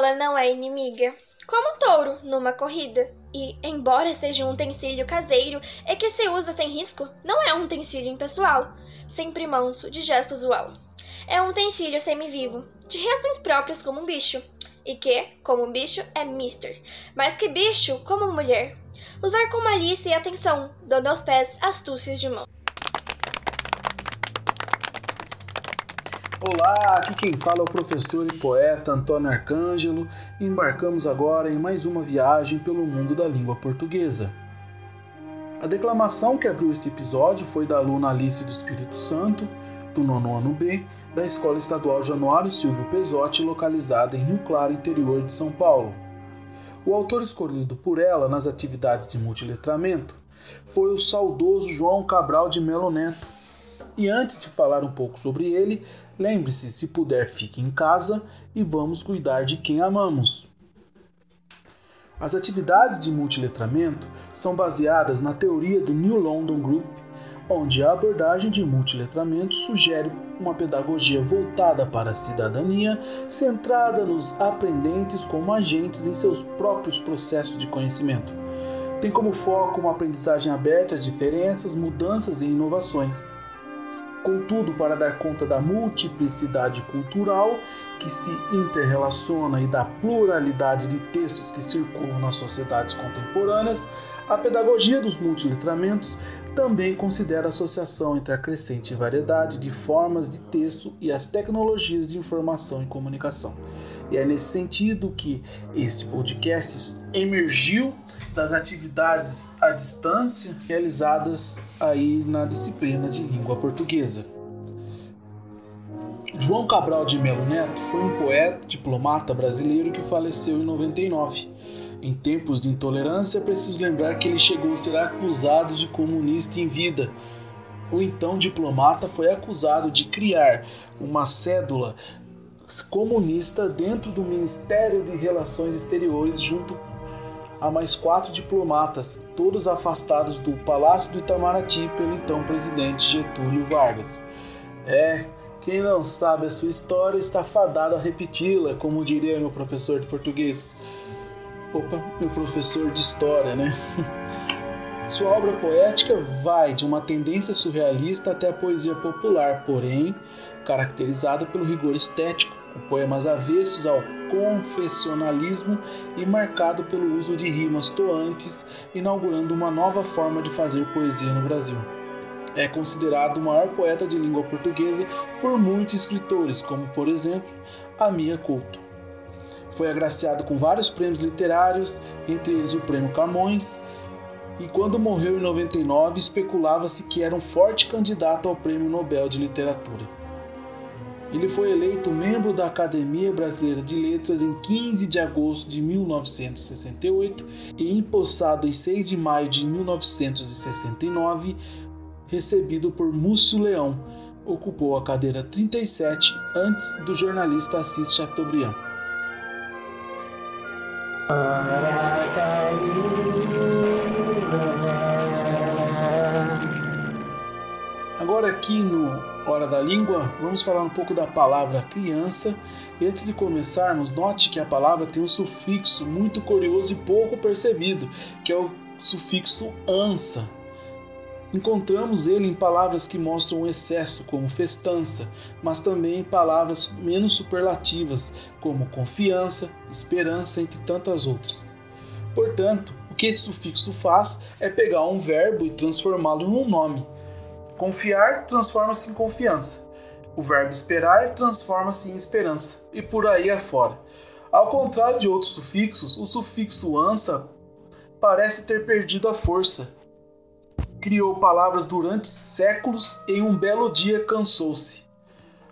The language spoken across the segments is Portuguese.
bola não é inimiga, como um touro numa corrida. E, embora seja um utensílio caseiro e que se usa sem risco, não é um utensílio impessoal, sempre manso, de gesto usual. É um utensílio semivivo, de reações próprias como um bicho, e que, como bicho, é mister, mas que bicho como mulher. Usar com malícia e atenção, dando aos pés astúcias de mão. Olá, aqui quem fala é o professor e poeta Antônio Arcângelo e embarcamos agora em mais uma viagem pelo mundo da língua portuguesa. A declamação que abriu este episódio foi da aluna Alice do Espírito Santo, do nono ano B, da Escola Estadual Januário Silvio Pesotti, localizada em Rio Claro, interior de São Paulo. O autor escolhido por ela nas atividades de multiletramento foi o saudoso João Cabral de Melo Neto. E antes de falar um pouco sobre ele, Lembre-se, se puder, fique em casa e vamos cuidar de quem amamos. As atividades de multiletramento são baseadas na teoria do New London Group, onde a abordagem de multiletramento sugere uma pedagogia voltada para a cidadania, centrada nos aprendentes como agentes em seus próprios processos de conhecimento. Tem como foco uma aprendizagem aberta às diferenças, mudanças e inovações. Contudo, para dar conta da multiplicidade cultural que se interrelaciona e da pluralidade de textos que circulam nas sociedades contemporâneas, a pedagogia dos multiletramentos também considera a associação entre a crescente variedade de formas de texto e as tecnologias de informação e comunicação. E é nesse sentido que esse podcast emergiu das atividades à distância realizadas aí na disciplina de língua portuguesa. João Cabral de Melo Neto foi um poeta, diplomata brasileiro que faleceu em 99. Em tempos de intolerância, é preciso lembrar que ele chegou a ser acusado de comunista em vida. O então diplomata foi acusado de criar uma cédula comunista dentro do Ministério de Relações Exteriores junto a mais quatro diplomatas, todos afastados do Palácio do Itamaraty pelo então presidente Getúlio Vargas. É, quem não sabe a sua história está fadado a repeti-la, como diria meu professor de português. Opa, meu professor de história, né? Sua obra poética vai de uma tendência surrealista até a poesia popular, porém caracterizada pelo rigor estético, com poemas avessos ao confessionalismo e marcado pelo uso de rimas toantes, inaugurando uma nova forma de fazer poesia no Brasil. É considerado o maior poeta de língua portuguesa por muitos escritores, como por exemplo Amia Couto. Foi agraciado com vários prêmios literários, entre eles o Prêmio Camões, e quando morreu em 99 especulava-se que era um forte candidato ao Prêmio Nobel de Literatura. Ele foi eleito membro da Academia Brasileira de Letras em 15 de agosto de 1968 e empossado em 6 de maio de 1969, recebido por Múcio Leão. Ocupou a cadeira 37 antes do jornalista Assis Chateaubriand. Agora aqui no Hora da Língua, vamos falar um pouco da palavra criança. E antes de começarmos, note que a palavra tem um sufixo muito curioso e pouco percebido, que é o sufixo ansa. Encontramos ele em palavras que mostram excesso, como festança, mas também em palavras menos superlativas, como confiança, esperança, entre tantas outras. Portanto, o que esse sufixo faz é pegar um verbo e transformá-lo em um nome. Confiar transforma-se em confiança. O verbo esperar transforma-se em esperança. E por aí afora. Ao contrário de outros sufixos, o sufixo ansa parece ter perdido a força. Criou palavras durante séculos e em um belo dia cansou-se.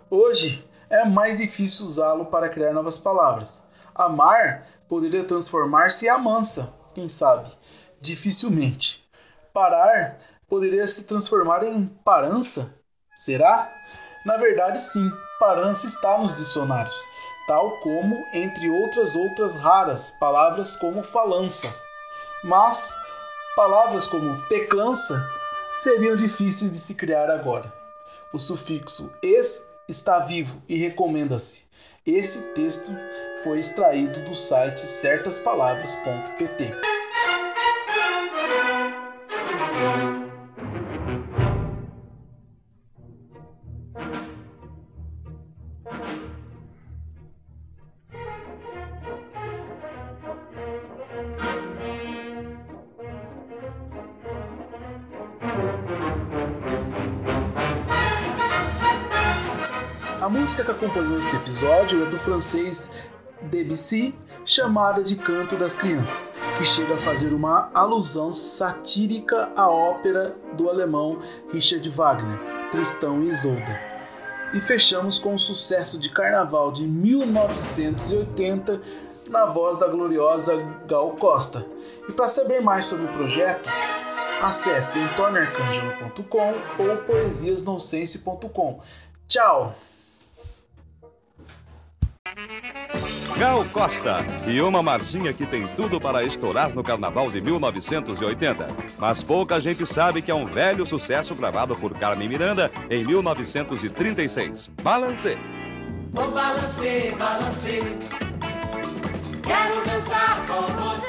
Hoje é mais difícil usá-lo para criar novas palavras. Amar poderia transformar-se em amansa, quem sabe? Dificilmente. Parar poderia se transformar em parança? Será? Na verdade, sim, parança está nos dicionários, tal como, entre outras outras raras, palavras como falança. Mas palavras como teclança seriam difíceis de se criar agora. O sufixo es está vivo e recomenda-se. Esse texto foi extraído do site certaspalavras.pt. música que acompanhou esse episódio é do francês Debussy, chamada de Canto das Crianças, que chega a fazer uma alusão satírica à ópera do alemão Richard Wagner, Tristão e Isolda. E fechamos com o sucesso de carnaval de 1980 na voz da gloriosa Gal Costa. E para saber mais sobre o projeto, acesse antonioarcangelo.com ou poesiasnonsense.com. Tchau! Gal Costa e uma marchinha que tem tudo para estourar no carnaval de 1980. Mas pouca gente sabe que é um velho sucesso gravado por Carmen Miranda em 1936. Balance! Vou balancer, balancer. Quero dançar com